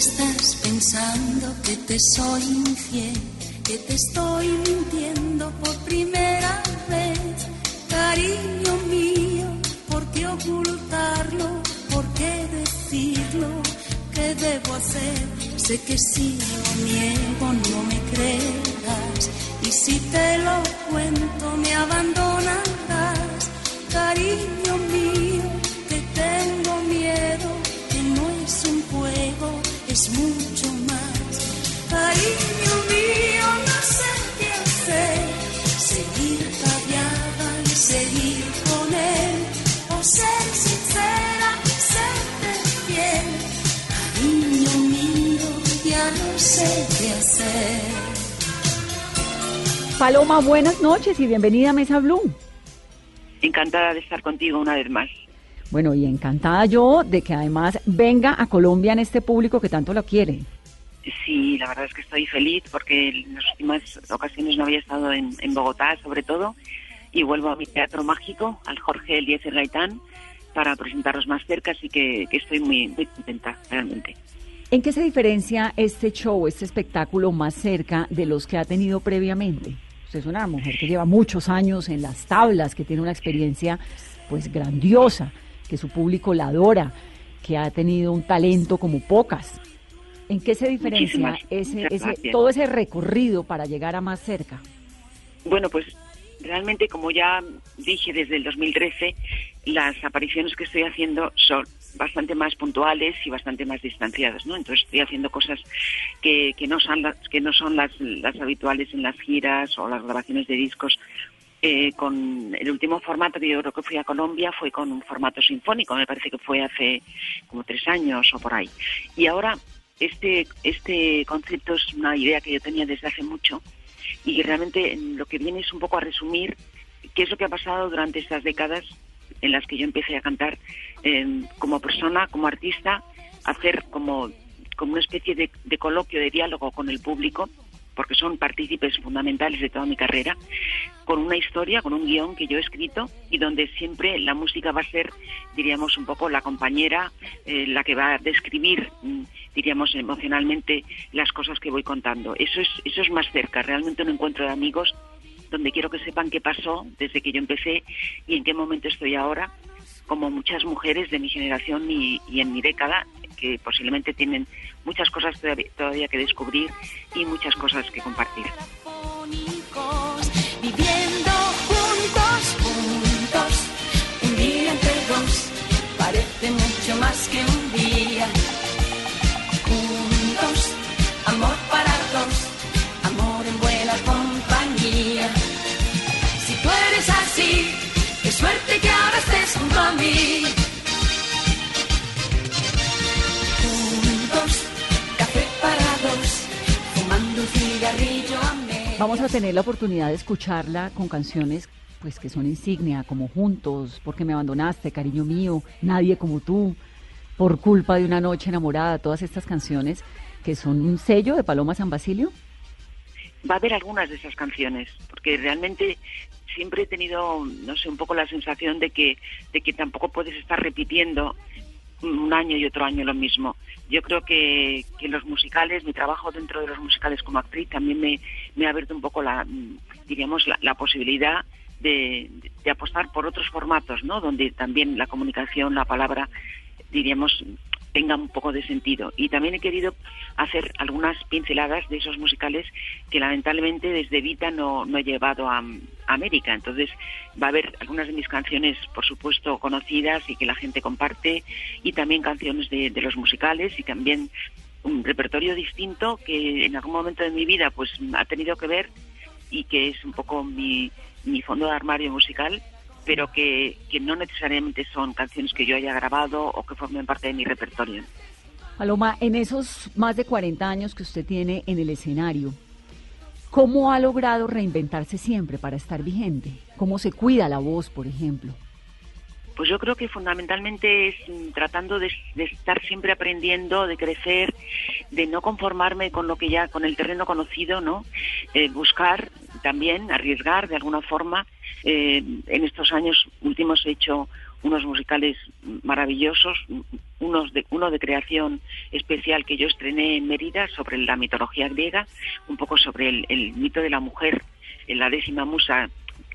Estás pensando que te soy infiel, que te estoy mintiendo por primera vez. Cariño mío, ¿por qué ocultarlo? ¿Por qué decirlo? ¿Qué debo hacer? Sé que si lo niego no me creerás. Y si te lo cuento me abandonarás. Cariño seguir con él. O ser sincera, serte fiel. Cariño mío, ya no sé qué hacer. Paloma, buenas noches y bienvenida a Mesa Blue. Encantada de estar contigo una vez más. Bueno, y encantada yo de que además venga a Colombia en este público que tanto lo quiere. Sí, la verdad es que estoy feliz porque en las últimas ocasiones no había estado en, en Bogotá, sobre todo, y vuelvo a mi teatro mágico, al Jorge Eliezer Gaitán, para presentaros más cerca, así que, que estoy muy, muy contenta, realmente. ¿En qué se diferencia este show, este espectáculo más cerca de los que ha tenido previamente? Usted es una mujer que lleva muchos años en las tablas, que tiene una experiencia pues grandiosa, que su público la adora, que ha tenido un talento como pocas. ¿En qué se diferencia ese, ese, todo ese recorrido para llegar a más cerca? Bueno, pues realmente, como ya dije desde el 2013, las apariciones que estoy haciendo son bastante más puntuales y bastante más distanciadas, ¿no? Entonces estoy haciendo cosas que, que no son las que no son las, las habituales en las giras o las grabaciones de discos. Eh, con el último formato que yo creo que fui a Colombia fue con un formato sinfónico, me parece que fue hace como tres años o por ahí. Y ahora este este concepto es una idea que yo tenía desde hace mucho y realmente lo que viene es un poco a resumir qué es lo que ha pasado durante estas décadas en las que yo empecé a cantar eh, como persona, como artista, hacer como, como una especie de, de coloquio, de diálogo con el público, porque son partícipes fundamentales de toda mi carrera, con una historia, con un guion que yo he escrito y donde siempre la música va a ser, diríamos, un poco la compañera, eh, la que va a describir, mm, diríamos, emocionalmente las cosas que voy contando. Eso es, eso es más cerca, realmente un encuentro de amigos donde quiero que sepan qué pasó desde que yo empecé y en qué momento estoy ahora, como muchas mujeres de mi generación y, y en mi década, que posiblemente tienen muchas cosas todavía, todavía que descubrir y muchas cosas que compartir. Vamos a tener la oportunidad de escucharla con canciones pues que son insignia, como Juntos, Porque me abandonaste, Cariño mío, Nadie como tú, Por culpa de una noche enamorada, todas estas canciones que son un sello de Paloma San Basilio. va a haber algunas de esas canciones, porque realmente siempre he tenido, no sé, un poco la sensación de que, de que tampoco puedes estar repitiendo un año y otro año lo mismo. Yo creo que, que los musicales, mi trabajo dentro de los musicales como actriz también me, me ha abierto un poco la, mm, diríamos, la, la posibilidad de, de apostar por otros formatos, ¿no? Donde también la comunicación, la palabra, diríamos, tenga un poco de sentido. Y también he querido hacer algunas pinceladas de esos musicales que lamentablemente desde Vita no, no he llevado a, América. Entonces va a haber algunas de mis canciones, por supuesto, conocidas y que la gente comparte, y también canciones de, de los musicales y también un repertorio distinto que en algún momento de mi vida pues ha tenido que ver y que es un poco mi, mi fondo de armario musical pero que, que no necesariamente son canciones que yo haya grabado o que formen parte de mi repertorio. Paloma, en esos más de 40 años que usted tiene en el escenario, ¿cómo ha logrado reinventarse siempre para estar vigente? ¿Cómo se cuida la voz, por ejemplo? Pues yo creo que fundamentalmente es mm, tratando de, estar siempre aprendiendo, de crecer, de no conformarme con lo que ya, con el terreno conocido, ¿no? Eh, buscar también, arriesgar de alguna forma. Eh, en estos años últimos he hecho unos musicales maravillosos, unos de, uno de creación especial que yo estrené en Mérida sobre la mitología griega, un poco sobre el, mito de la mujer, en la décima musa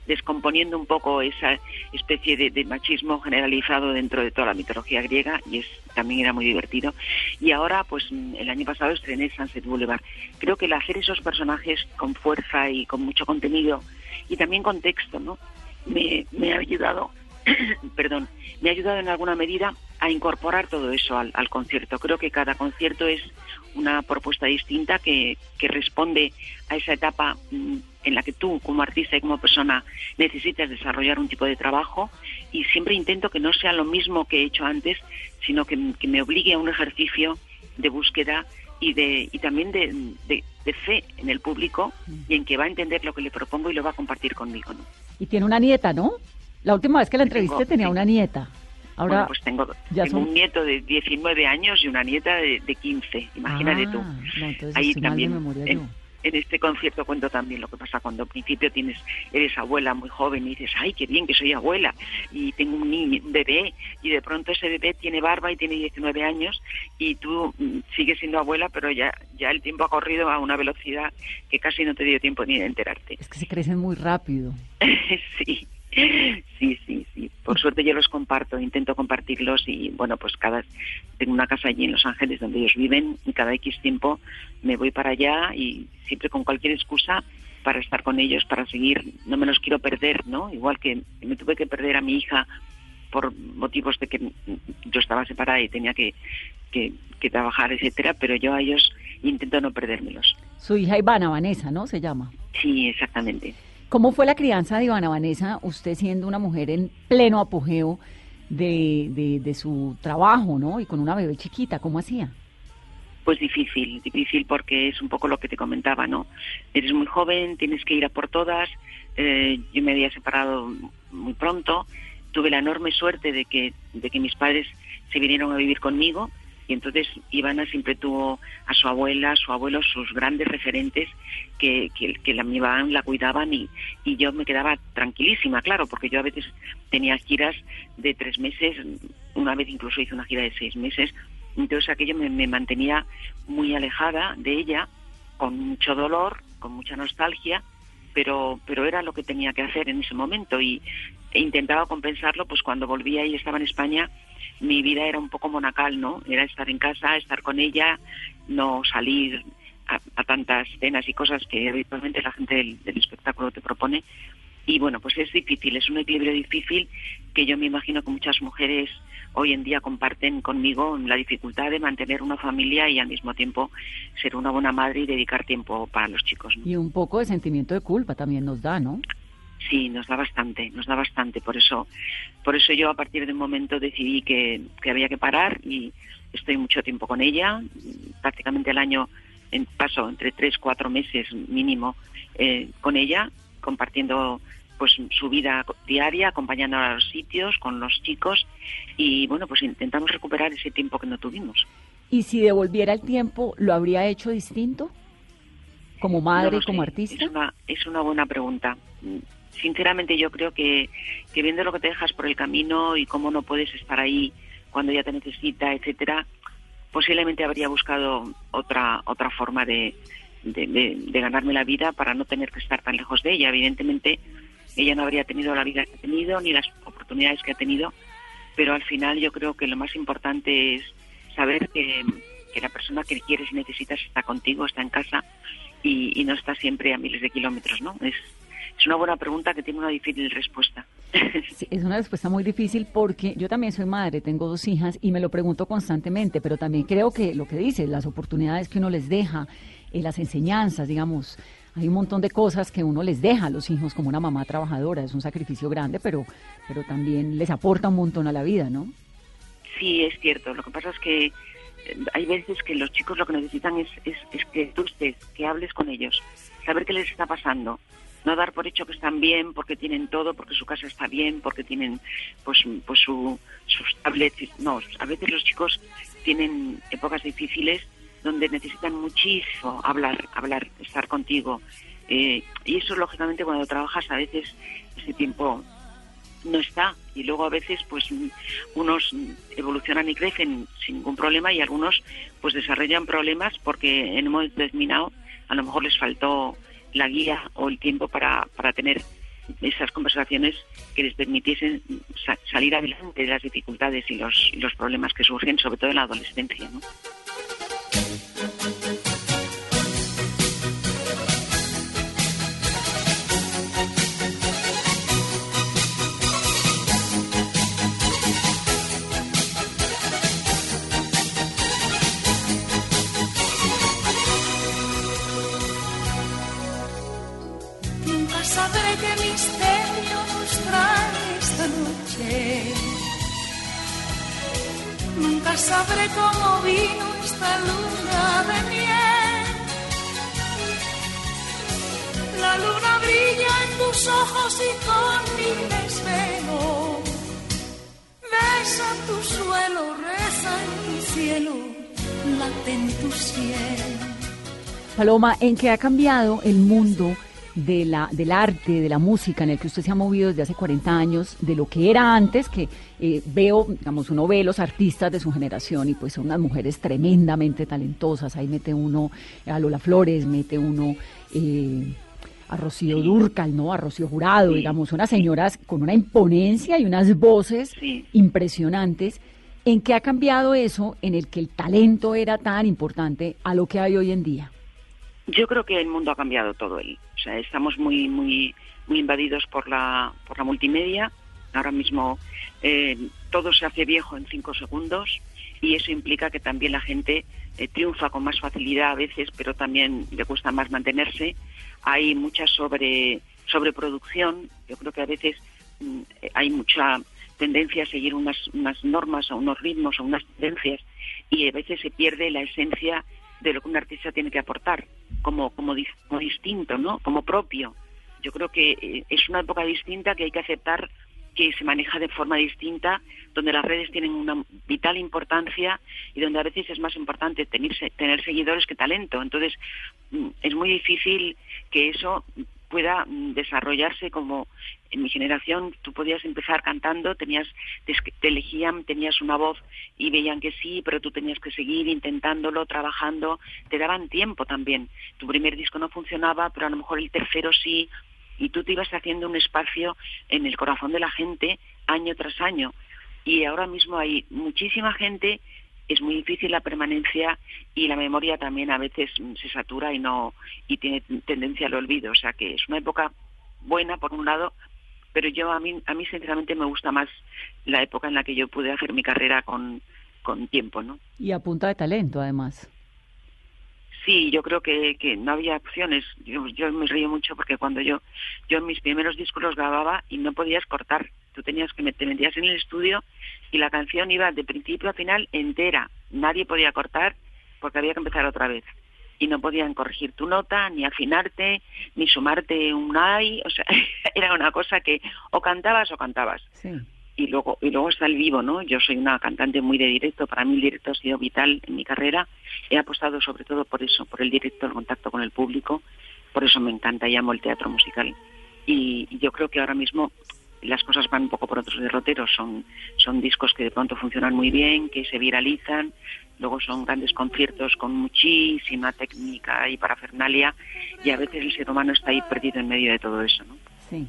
descomponiendo un poco esa especie de, machismo generalizado dentro de toda la mitología griega y es también era muy divertido. Y ahora, pues el año pasado estrené Sunset Boulevard. Creo que el hacer esos personajes con fuerza y con mucho contenido y también con texto, ¿no? Me, ha ayudado, perdón, me ha ayudado en alguna medida a incorporar todo eso al, al concierto. Creo que cada concierto es una propuesta distinta que, que responde a esa etapa mm, en la que tú como artista y como persona necesitas desarrollar un tipo de trabajo y siempre intento que no sea lo mismo que he hecho antes, sino que, me obligue a un ejercicio de búsqueda y de y también de, de, fe en el público y en que va a entender lo que le propongo y lo va a compartir conmigo. ¿no? Y tiene una nieta, ¿no? La última vez que la entrevisté tenía una nieta. Ahora pues tengo, un nieto de 19 años y una nieta de, de 15, imagínate ah, tú. Ahí también en este concierto cuento también lo que pasa cuando al principio tienes eres abuela muy joven y dices, ay, qué bien que soy abuela y tengo un, niño, un bebé y de pronto ese bebé tiene barba y tiene 19 años y tú mm, sigues siendo abuela, pero ya, ya el tiempo ha corrido a una velocidad que casi no te dio tiempo ni de enterarte. Es que se crecen muy rápido. sí. Sí, sí, sí. Por suerte yo los comparto, intento compartirlos y bueno, pues cada tengo una casa allí en Los Ángeles donde ellos viven y cada X tiempo me voy para allá y siempre con cualquier excusa para estar con ellos, para seguir, no me los quiero perder, ¿no? Igual que me tuve que perder a mi hija por motivos de que yo estaba separada y tenía que, que, que trabajar, etcétera, pero yo a ellos intento no perdérmelos. Su hija Ivana Vanessa, ¿no? Se llama. Sí, exactamente. ¿Cómo fue la crianza de Ivana Vanessa, usted siendo una mujer en pleno apogeo de, de, su trabajo, ¿no? Y con una bebé chiquita, ¿cómo hacía? Pues difícil, difícil porque es un poco lo que te comentaba, ¿no? Eres muy joven, tienes que ir a por todas. Eh, yo me había separado muy pronto. Tuve la enorme suerte de que, de que mis padres se vinieron a vivir conmigo y entonces Ivana siempre tuvo a su abuela, a su abuelo, sus grandes referentes que, que, la miraban, la cuidaban y, y yo me quedaba tranquilísima, claro, porque yo a veces tenía giras de tres meses, una vez incluso hice una gira de seis meses, entonces aquello me, me mantenía muy alejada de ella, con mucho dolor, con mucha nostalgia, pero, pero era lo que tenía que hacer en ese momento y e intentaba compensarlo pues cuando volvía y estaba en España mi vida era un poco monacal, ¿no? Era estar en casa, estar con ella, no salir a, tantas cenas y cosas que habitualmente la gente del, espectáculo te propone. Y bueno, pues es difícil, es un equilibrio difícil que yo me imagino que muchas mujeres hoy en día comparten conmigo la dificultad de mantener una familia y al mismo tiempo ser una buena madre y dedicar tiempo para los chicos. Y un poco de sentimiento de culpa también nos da, ¿no? Sí, nos da bastante, nos da bastante. Por eso, por eso yo a partir de un momento decidí que, había que parar y estoy mucho tiempo con ella, prácticamente el año en paso entre tres, cuatro meses mínimo eh, con ella, compartiendo pues su vida diaria, acompañándola a los sitios, con los chicos y bueno, pues intentamos recuperar ese tiempo que no tuvimos. ¿Y si devolviera el tiempo, lo habría hecho distinto? Como madre, como artista. Es una, es una buena pregunta sinceramente yo creo que, que viendo lo que te dejas por el camino y cómo no puedes estar ahí cuando ya te necesita, etcétera, posiblemente habría buscado otra otra forma de, de, ganarme la vida para no tener que estar tan lejos de ella. Evidentemente, ella no habría tenido la vida que ha tenido ni las oportunidades que ha tenido, pero al final yo creo que lo más importante es saber que, que la persona que quieres y necesitas está contigo, está en casa y, y no está siempre a miles de kilómetros, ¿no? Es, es una buena pregunta que tiene una difícil respuesta. Sí, es una respuesta muy difícil porque yo también soy madre, tengo dos hijas y me lo pregunto constantemente, pero también creo que lo que dice, las oportunidades que uno les deja, eh, las enseñanzas, digamos, hay un montón de cosas que uno les deja a los hijos como una mamá trabajadora, es un sacrificio grande, pero, pero también les aporta un montón a la vida, ¿no? Sí, es cierto. Lo que pasa es que eh, hay veces que los chicos lo que necesitan es, es, es que tú estés, que hables con ellos, saber qué les está pasando, no dar por hecho que están bien porque tienen todo, porque su casa está bien, porque tienen pues pues su, sus tablets. No, a veces los chicos tienen épocas difíciles donde necesitan muchísimo hablar, hablar, estar contigo. Eh, y eso, lógicamente, cuando trabajas, a veces ese tiempo no está. Y luego a veces, pues, unos evolucionan y crecen sin ningún problema y algunos, pues, desarrollan problemas porque en un momento determinado a lo mejor les faltó la guía o el tiempo para, para tener esas conversaciones que les permitiesen sa- salir adelante de las dificultades y los, y los problemas que surgen, sobre todo en la adolescencia. ¿no? Sabré cómo vino esta luna de miel. La luna brilla en tus ojos y con mi desvelo. Besa tu suelo, reza en mi cielo, late en tu cielo. Paloma, ¿en qué ha cambiado el mundo de la, del arte, de la música en el que usted se ha movido desde hace 40 años, de lo que era antes, que eh, veo, digamos, uno ve los artistas de su generación y pues son unas mujeres tremendamente talentosas, ahí mete uno a Lola Flores, mete uno... eh, a Rocío Durcal, ¿no? A Rocío Jurado, Sí. digamos, unas señoras con una imponencia y unas voces Sí. impresionantes. ¿En qué ha cambiado eso en el que el talento era tan importante a lo que hay hoy en día? Yo creo que el mundo ha cambiado todo él. O sea, estamos muy, muy, muy invadidos por la, por la multimedia. Ahora mismo eh, todo se hace viejo en cinco segundos y eso implica que también la gente eh, triunfa con más facilidad a veces, pero también le cuesta más mantenerse. Hay mucha sobre sobreproducción. Yo creo que a veces mm, eh, hay mucha tendencia a seguir unas, unas normas, a unos ritmos, a unas tendencias y a veces se pierde la esencia de lo que un artista tiene que aportar como, como, como distinto, ¿no? Como propio. Yo creo que eh, es una época distinta que hay que aceptar que se maneja de forma distinta, donde las redes tienen una vital importancia y donde a veces es más importante tener, tener seguidores que talento. Entonces, mm, es muy difícil que eso pueda mm, desarrollarse como en mi generación tú podías empezar cantando, tenías te, elegían, tenías una voz y veían que sí, pero tú tenías que seguir intentándolo, trabajando, te daban tiempo también. Tu primer disco no funcionaba, pero a lo mejor el tercero sí, y tú te ibas haciendo un espacio en el corazón de la gente año tras año. Y ahora mismo hay muchísima gente, es muy difícil la permanencia y la memoria también a veces mm, se satura y no y tiene tendencia al olvido, o sea que es una época buena por un lado, pero yo a mí a mí sinceramente me gusta más la época en la que yo pude hacer mi carrera con con tiempo, ¿no? Y a punta de talento, además. Sí, yo creo que, que no había opciones. Yo, yo me río mucho porque cuando yo yo mis primeros discos los grababa y no podías cortar. Tú tenías que te metías en el estudio y la canción iba de principio a final entera. Nadie podía cortar porque había que empezar otra vez. Y no podían corregir tu nota, ni afinarte, ni sumarte un ay. O sea, era una cosa que o cantabas o cantabas Sí. Y luego y luego está el vivo, ¿no? Yo soy una cantante muy de directo, para mí el directo ha sido vital en mi carrera. He apostado sobre todo por eso, por el directo, el contacto con el público. Por eso me encanta y amo el teatro musical. Y, yo creo que ahora mismo las cosas van un poco por otros derroteros. Son son discos que de pronto funcionan muy bien, que se viralizan. Luego son grandes conciertos con muchísima técnica y parafernalia. Y a veces el ser humano está ahí perdido en medio de todo eso, ¿no? Sí.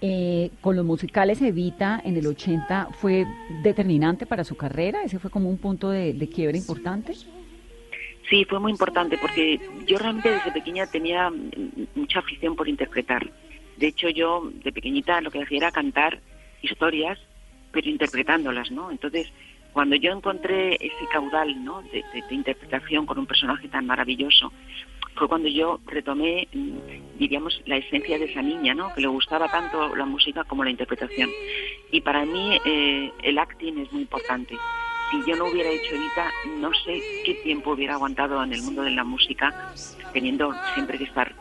Eh, con los musicales Evita en el 80 fue determinante para su carrera, ese fue como un punto de, de quiebre importante. Sí, fue muy importante porque yo realmente desde pequeña tenía mucha afición por interpretar. De hecho, yo de pequeñita lo que hacía era cantar historias, pero interpretándolas, ¿no? Entonces, cuando yo encontré ese caudal ¿no? de, interpretación con un personaje tan maravilloso, fue cuando yo retomé, mm, diríamos, la esencia de esa niña, ¿no? que le gustaba tanto la música como la interpretación. Y para mí eh, el acting es muy importante. Si yo no hubiera hecho Evita, no sé qué tiempo hubiera aguantado en el mundo de la música, teniendo siempre que estar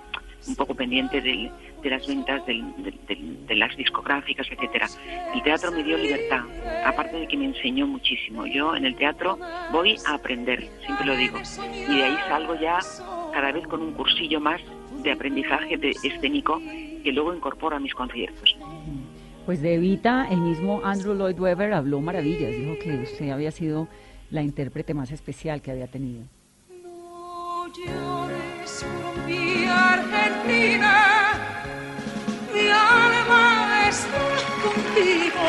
un poco pendiente del, de las ventas de las discográficas, etcétera. El teatro me dio libertad, aparte de que me enseñó muchísimo. Yo en el teatro voy a aprender, siempre lo digo, y de ahí salgo ya cada vez con un cursillo más de aprendizaje de escénico que luego incorporo a mis conciertos. Pues de Evita, el mismo Andrew Lloyd Webber habló maravillas, dijo que usted había sido la intérprete más especial que había tenido. No llores por mi Argentina mi alma está contigo,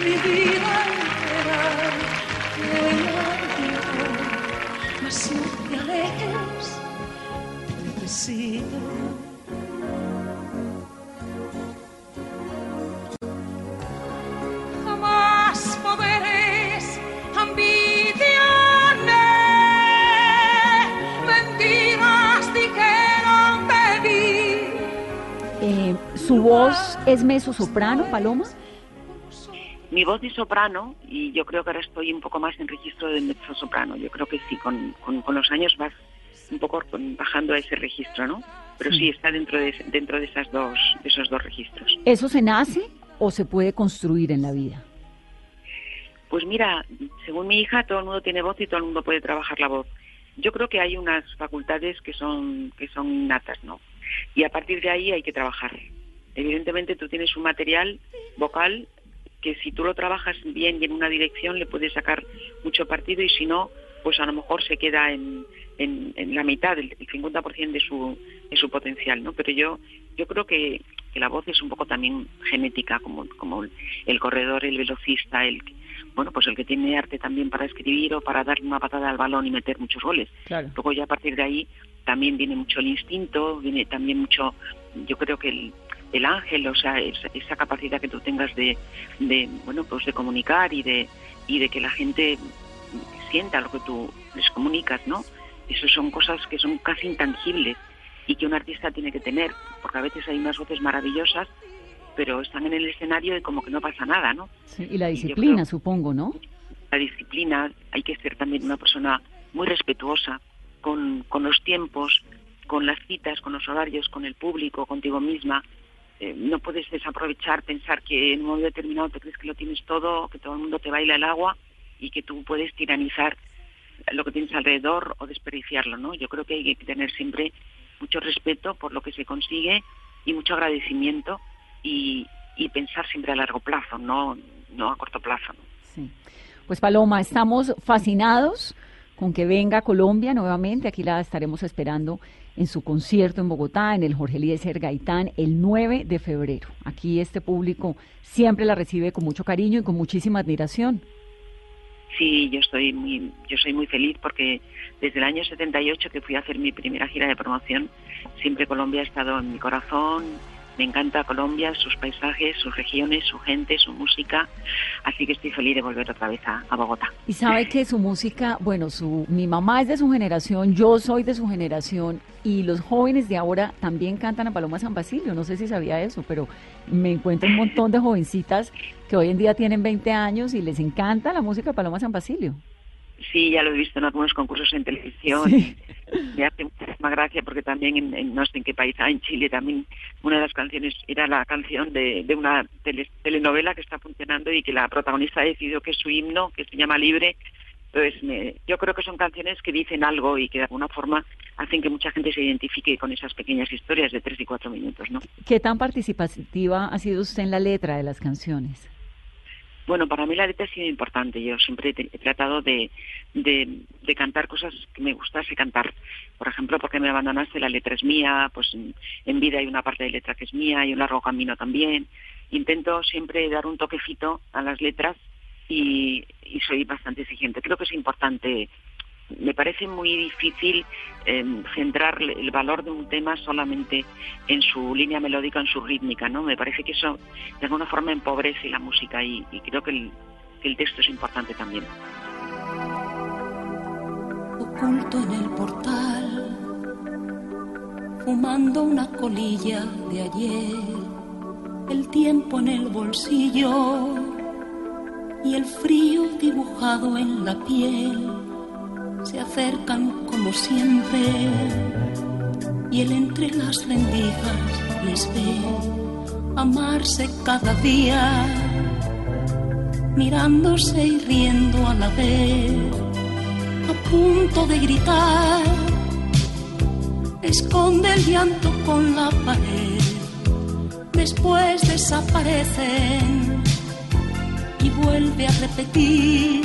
mi vida entera te mas si te alejes, necesito. ¿Su voz es mezzo soprano, Paloma? Mi voz es soprano y yo creo que ahora estoy un poco más en registro de mezzo soprano. Yo creo que sí, con, con, los años vas un poco bajando a ese registro, ¿no? Pero sí, está dentro de, dentro de, esas dos, de esos dos registros. ¿Eso se nace o se puede construir en la vida? Pues mira, según mi hija, todo el mundo tiene voz y todo el mundo puede trabajar la voz. Yo creo que hay unas facultades que son que son innatas, ¿no? y a partir de ahí hay que trabajar. Evidentemente tú tienes un material vocal que si tú lo trabajas bien y en una dirección le puedes sacar mucho partido y si no, pues a lo mejor se queda en, en, la mitad, el, 50% de su, de su potencial, ¿no? Pero yo, yo creo que, que, la voz es un poco también genética, como, como el corredor, el velocista, el bueno, pues el que tiene arte también para escribir o para dar una patada al balón y meter muchos goles. Luego ya a partir de ahí también viene mucho el instinto, viene también mucho, yo creo que el, el ángel, o sea, esa, capacidad que tú tengas de, de, bueno, pues de comunicar y de, y de que la gente sienta lo que tú les comunicas, ¿no? Eso son cosas que son casi intangibles y que un artista tiene que tener, porque a veces hay unas voces maravillosas, pero están en el escenario y como que no pasa nada, ¿no? Sí, y la disciplina, supongo, ¿no? La disciplina, hay que ser también una persona muy respetuosa, con, con los tiempos, con las citas, con los horarios, con el público, contigo misma. Eh, no puedes desaprovechar, pensar que en un momento determinado te crees que lo tienes todo, que todo el mundo te baila el agua y que tú puedes tiranizar lo que tienes alrededor o desperdiciarlo, ¿no? Yo creo que hay que tener siempre mucho respeto por lo que se consigue y mucho agradecimiento y, pensar siempre a largo plazo, no, no a corto plazo. Sí. Pues Paloma, estamos fascinados con que venga Colombia nuevamente. Aquí la estaremos esperando en su concierto en Bogotá, en el Jorge Eliezer Gaitán, el 9 de febrero. Aquí este público siempre la recibe con mucho cariño y con muchísima admiración. Sí, yo estoy muy, yo soy muy feliz porque desde el año 78 que fui a hacer mi primera gira de promoción, siempre Colombia ha estado en mi corazón, me encanta Colombia, sus paisajes, sus regiones, su gente, su música, así que estoy feliz de volver otra vez a, Bogotá. Y sabe que su música, bueno, su, mi mamá es de su generación, yo soy de su generación y los jóvenes de ahora también cantan a Paloma San Basilio, no sé si sabía eso, pero me encuentro un montón de jovencitas que hoy en día tienen 20 años y les encanta la música de Paloma San Basilio. Sí, ya lo he visto en algunos concursos en televisión. Sí. Me hace muchísima gracia porque también en, no sé en qué país, ah, en Chile también una de las canciones era la canción de, una telenovela que está funcionando y que la protagonista ha decidido que es su himno, que se llama Libre. Entonces, yo creo que son canciones que dicen algo y que de alguna forma hacen que mucha gente se identifique con esas pequeñas historias de tres y cuatro minutos, ¿no? ¿Qué tan participativa ha sido usted en la letra de las canciones? Bueno, para mí la letra ha sido importante. Yo siempre he tratado de, cantar cosas que me gustase cantar. Por ejemplo, porque me abandonaste, la letra es mía, pues en, vida hay una parte de letra que es mía y un largo camino también. Intento siempre dar un toquecito a las letras y soy bastante exigente. Creo que es importante me parece muy difícil em, centrar el valor de un tema solamente en su línea melódica, en su rítmica, ¿no? Me parece que eso de alguna forma empobrece la música y, creo que el, que el texto es importante también. Oculto en el portal, fumando una colilla de ayer, el tiempo en el bolsillo y el frío dibujado en la piel se acercan como siempre y él entre las rendijas les ve amarse cada día, mirándose y riendo a la vez, a punto de gritar, esconde el llanto con la pared, después desaparecen y vuelve a repetir.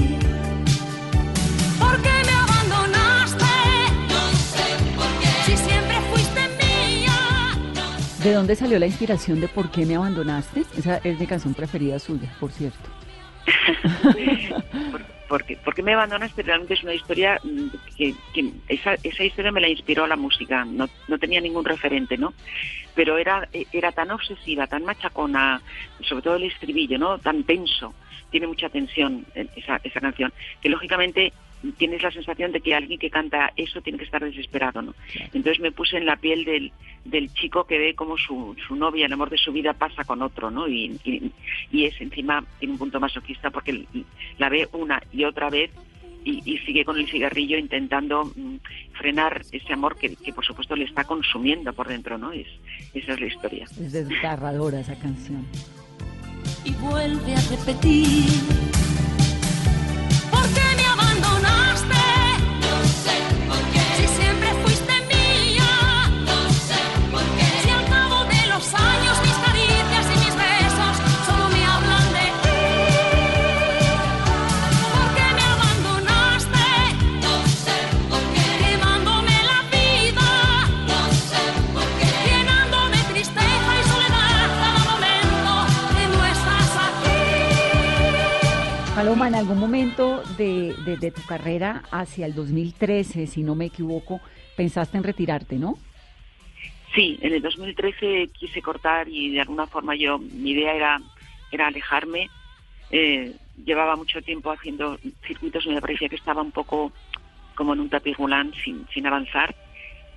¿Por qué me ¿De dónde salió la inspiración de por qué me abandonaste? Esa es mi canción preferida suya, por cierto. porque, porque me abandonaste realmente es una historia mm, que, esa, esa, historia me la inspiró la música, no, no tenía ningún referente, ¿no? Pero era, era tan obsesiva, tan machacona, sobre todo el estribillo, ¿no? Tan tenso, tiene mucha tensión eh, esa, esa canción, que lógicamente tienes la sensación de que alguien que canta eso tiene que estar desesperado, ¿no? Entonces me puse en la piel del, del chico que ve como su, su novia, el amor de su vida, pasa con otro, ¿no? Y, y, es encima, tiene un punto masoquista porque la ve una y otra vez y, sigue con el cigarrillo intentando mm, frenar ese amor que, que, por supuesto le está consumiendo por dentro, ¿no? Es, esa es la historia. Es desgarradora esa canción. Y vuelve a repetir Paloma, en algún momento de, tu carrera hacia el 2013, si no me equivoco, pensaste en retirarte, ¿no? Sí, en el 2013 quise cortar y de alguna forma yo, mi idea era, era alejarme. Eh, llevaba mucho tiempo haciendo circuitos y me parecía que estaba un poco como en un tapirulán sin, sin avanzar.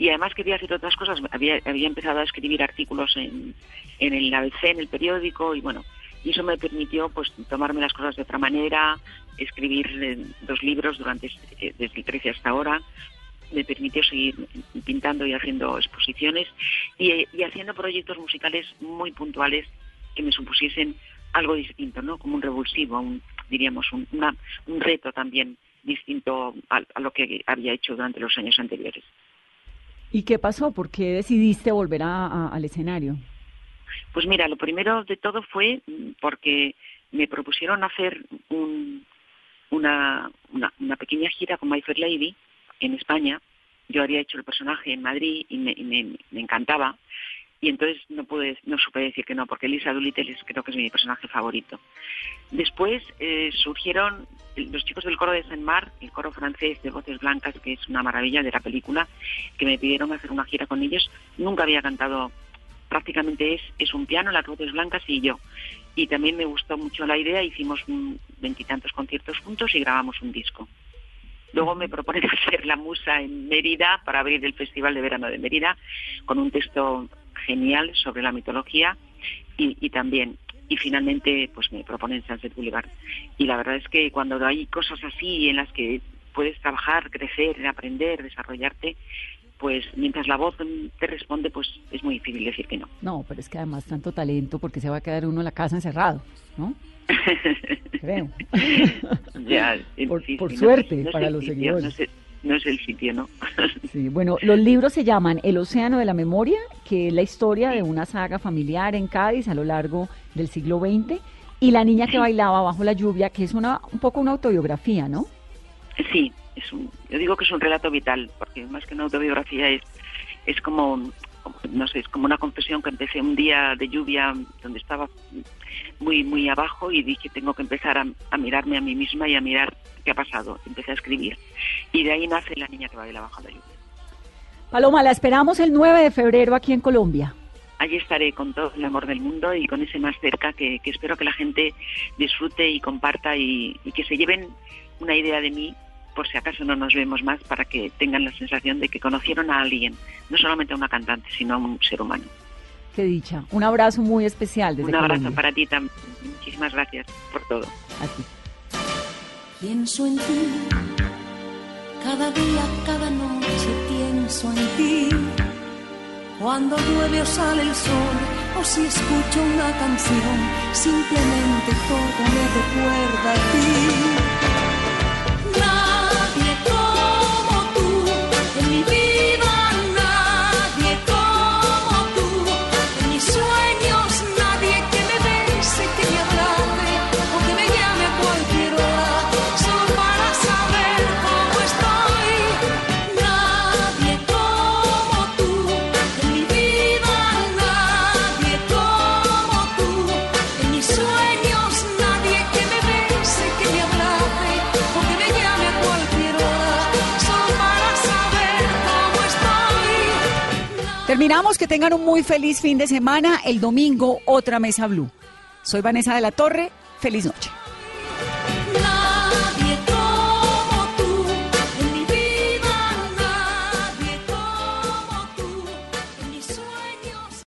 Y además quería hacer otras cosas. Había, había empezado a escribir artículos en, en el ABC, en el periódico, y bueno, y eso me permitió pues tomarme las cosas de otra manera, escribir eh, dos libros durante eh, desde el 13 hasta ahora, me permitió seguir pintando y haciendo exposiciones y, haciendo proyectos musicales muy puntuales que me supusiesen algo distinto, ¿no? Como un revulsivo, un, diríamos, un, un reto también distinto a, lo que había hecho durante los años anteriores. ¿Y qué pasó? ¿Por qué decidiste volver al escenario? Pues mira, lo primero de todo fue mm, porque me propusieron hacer una, una, pequeña gira con My Fair Lady en España. Yo había hecho el personaje en Madrid y me, me, encantaba. Y entonces no pude, no supe decir que no, porque Lisa Doolittle creo que es mi personaje favorito. Después eh, surgieron los chicos del coro de Saint Mar, el coro francés de Voces Blancas, que es una maravilla de la película, que me pidieron hacer una gira con ellos. Nunca había cantado prácticamente es, es un piano, las voces blancas y yo. Y también me gustó mucho la idea, hicimos veintitantos conciertos juntos y grabamos un disco. Luego me proponen hacer la musa en Mérida para abrir el Festival de Verano de Mérida con un texto genial sobre la mitología y, también y finalmente pues me proponen Sunset Boulevard y la verdad es que cuando hay cosas así en las que puedes trabajar, crecer, aprender, desarrollarte, pues mientras la voz te responde, pues es muy difícil decir que no. No, pero es que además tanto talento, porque se va a quedar uno en la casa encerrado, ¿no? Creo. ya, por, suerte para los seguidores. No es, el sitio, ¿no? sí, bueno, los libros se llaman El Océano de la Memoria, que es la historia de una saga familiar en Cádiz a lo largo del siglo XX Y la niña que bailaba bajo la lluvia, que es una un poco una autobiografía, ¿no? Sí, es un, yo digo que es un relato vital, porque más que una autobiografía es, es como, no sé, es como una confesión que empecé un día de lluvia donde estaba muy, muy abajo y dije tengo que empezar a, a mirarme a mí misma y a mirar qué ha pasado. Empecé a escribir y de ahí nace la niña que baila bajo la lluvia. Paloma, la esperamos el 9 de febrero aquí en Colombia allí estaré con todo el amor del mundo y con ese más cerca que, espero que la gente disfrute y comparta y, que se lleven una idea de mí por si acaso no nos vemos más para que tengan la sensación de que conocieron a alguien, no solamente a una cantante, sino a un ser humano. Qué dicha. Un abrazo muy especial desde Un abrazo para ti también. Muchísimas gracias por todo. A ti. Pienso en ti. Cada día, cada noche pienso en ti cuando llueve o sale el sol, o si escucho una canción, simplemente todo me recuerda a ti. Terminamos, que tengan un muy feliz fin de semana. El domingo, otra mesa blue. Soy Vanessa de la Torre. Feliz noche.